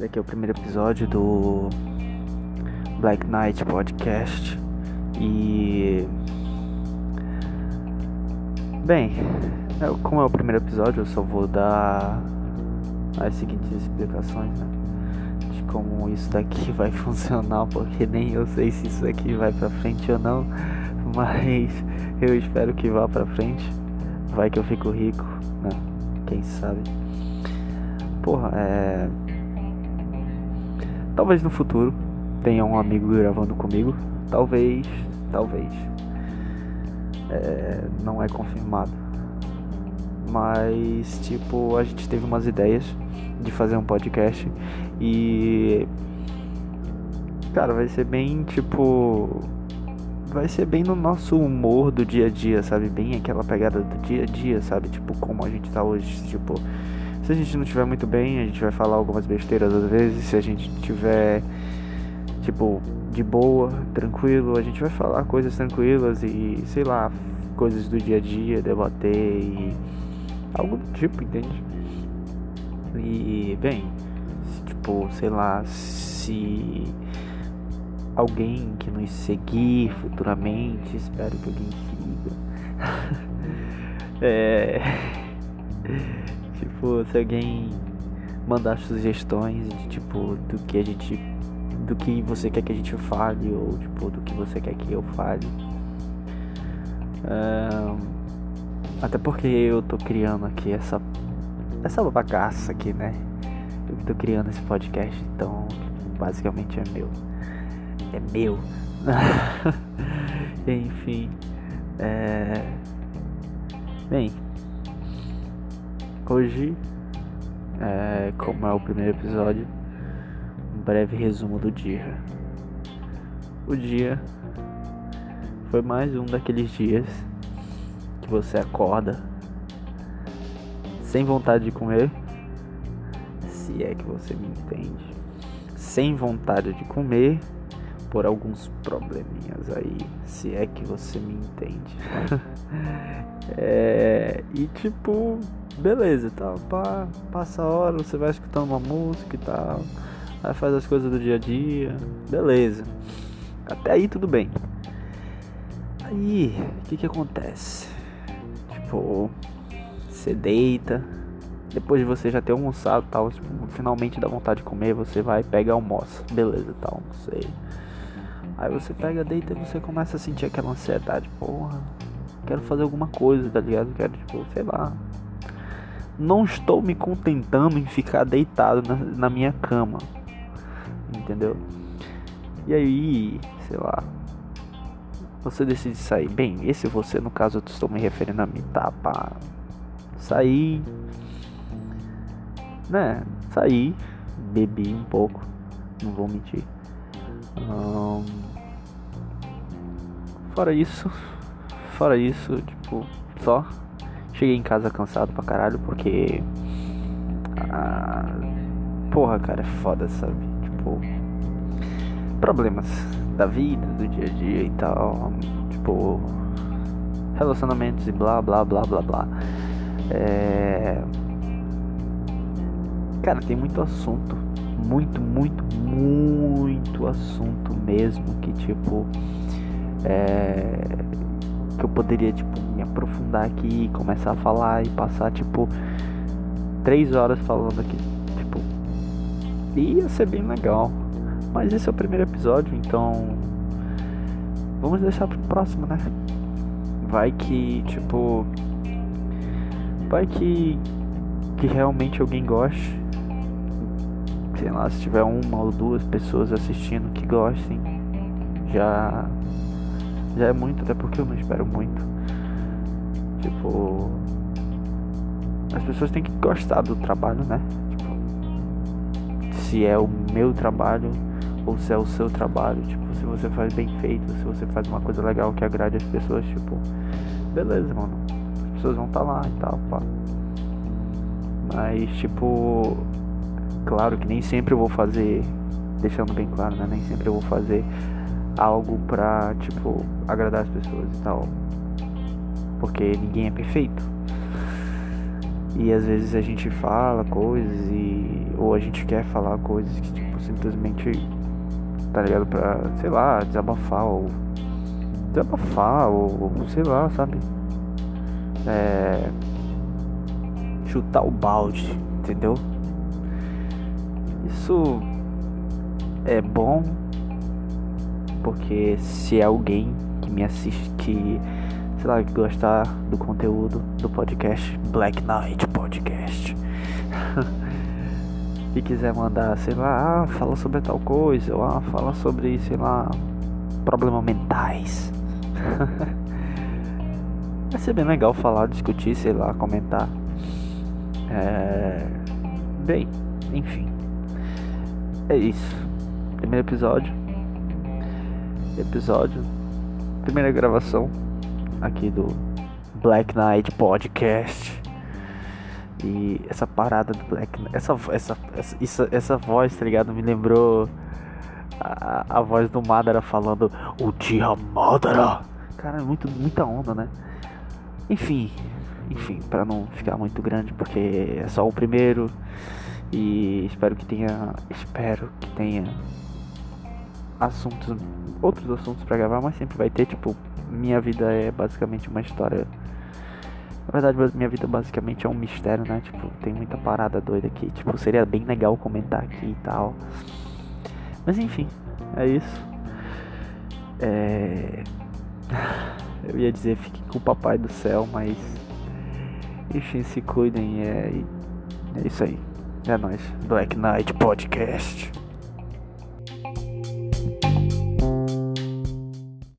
Esse daqui é o primeiro episódio do Black Knight Podcast. E. Bem, é, como é o primeiro episódio, eu só vou dar as seguintes explicações, né? De como isso daqui vai funcionar, porque nem eu sei se isso aqui vai pra frente ou não, mas eu espero que vá pra frente. Vai que eu fico rico, né? Quem sabe. Porra, é. Talvez no futuro tenha um amigo gravando comigo. Talvez, talvez. É, não é confirmado. Mas, tipo, a gente teve umas ideias de fazer um podcast e. Cara, vai ser bem, tipo. Vai ser bem no nosso humor do dia a dia, sabe? Bem aquela pegada do dia a dia, sabe? Tipo, como a gente tá hoje. Tipo, se a gente não estiver muito bem, a gente vai falar algumas besteiras às vezes. Se a gente tiver, tipo, de boa, tranquilo, a gente vai falar coisas tranquilas e, sei lá, coisas do dia a dia, debater e. algo do tipo, entende? E, bem, tipo, sei lá, se alguém que nos seguir futuramente, espero que alguém siga. é. Tipo, se alguém mandar sugestões de tipo do que a gente. do que você quer que a gente fale, ou tipo, do que você quer que eu fale. até porque eu tô criando aqui essa. essa bagaça aqui, né? Eu tô criando esse podcast, então basicamente é meu. É meu. Enfim. Hoje, é, como é o primeiro episódio, um breve resumo do dia. O dia foi mais um daqueles dias que você acorda sem vontade de comer, se é que você me entende, sem vontade de comer por alguns probleminhas aí, se é que você me entende. é, e tipo, beleza tal. Pá, passa a hora, você vai escutando uma música e tal. Aí faz as coisas do dia a dia. Beleza. Até aí tudo bem. Aí, o que que acontece? Tipo, você deita. Depois de você já ter almoçado tal, tipo, finalmente dá vontade de comer, você vai pega almoça. Beleza, tal, almocei. Aí você pega, deita e você começa a sentir aquela ansiedade. Porra, quero fazer alguma coisa, tá ligado? Quero, tipo, sei lá, não estou me contentando em ficar deitado na, na minha cama. Entendeu? E aí, sei lá. Você decide sair. Bem, esse você, no caso, eu estou me referindo a mim, tá? Pá. Saí. Né? Saí. Bebi um pouco. Não vou mentir. Fora isso. Fora isso, tipo, só Cheguei em casa cansado pra caralho porque. Ah, porra, cara, é foda, sabe? Tipo. Problemas da vida, do dia a dia e tal. Tipo. Relacionamentos e blá blá blá blá blá. É. Cara, tem muito assunto. Muito, muito, muito assunto mesmo. Que tipo. É. Que eu poderia, tipo me aprofundar aqui, começar a falar e passar tipo três horas falando aqui, tipo, ia ser bem legal. Mas esse é o primeiro episódio, então vamos deixar pro próximo, né? Vai que tipo, vai que que realmente alguém goste. Sei lá, se tiver uma ou duas pessoas assistindo que gostem, já já é muito, até porque eu não espero muito. Tipo. As pessoas têm que gostar do trabalho, né? Tipo, se é o meu trabalho ou se é o seu trabalho. Tipo, se você faz bem feito, se você faz uma coisa legal que agrade as pessoas, tipo, beleza, mano. As pessoas vão estar tá lá e tal, pá. Mas, tipo, claro que nem sempre eu vou fazer, deixando bem claro, né? Nem sempre eu vou fazer algo pra, tipo, agradar as pessoas e tal porque ninguém é perfeito. E às vezes a gente fala coisas e. ou a gente quer falar coisas que tipo simplesmente tá ligado? Pra, sei lá, desabafar ou. Desabafar ou, ou sei lá, sabe? É. Chutar o balde, entendeu? Isso é bom porque se é alguém que me assiste que sei lá que gostar do conteúdo do podcast Black Knight Podcast e quiser mandar, sei lá, ah, fala sobre tal coisa, ou ah, fala sobre, sei lá, problemas mentais. Vai ser bem legal falar, discutir, sei lá, comentar. É... Bem, enfim. É isso. Primeiro episódio. Episódio. Primeira gravação aqui do Black Knight Podcast. E essa parada do Black essa, essa, essa, essa voz, tá ligado? Me lembrou a, a voz do Madara falando o dia Madara. Cara, é muito, muita onda, né? Enfim, enfim, para não ficar muito grande, porque é só o primeiro. E espero que tenha. Espero que tenha assuntos. Outros assuntos para gravar, mas sempre vai ter, tipo, minha vida é basicamente uma história na verdade, minha vida basicamente é um mistério, né? Tipo, tem muita parada doida aqui. Tipo, seria bem legal comentar aqui e tal. Mas enfim, é isso. É... Eu ia dizer fiquem com o papai do céu, mas. Enfim, se cuidem. É, é isso aí. É nóis. Black Knight Podcast.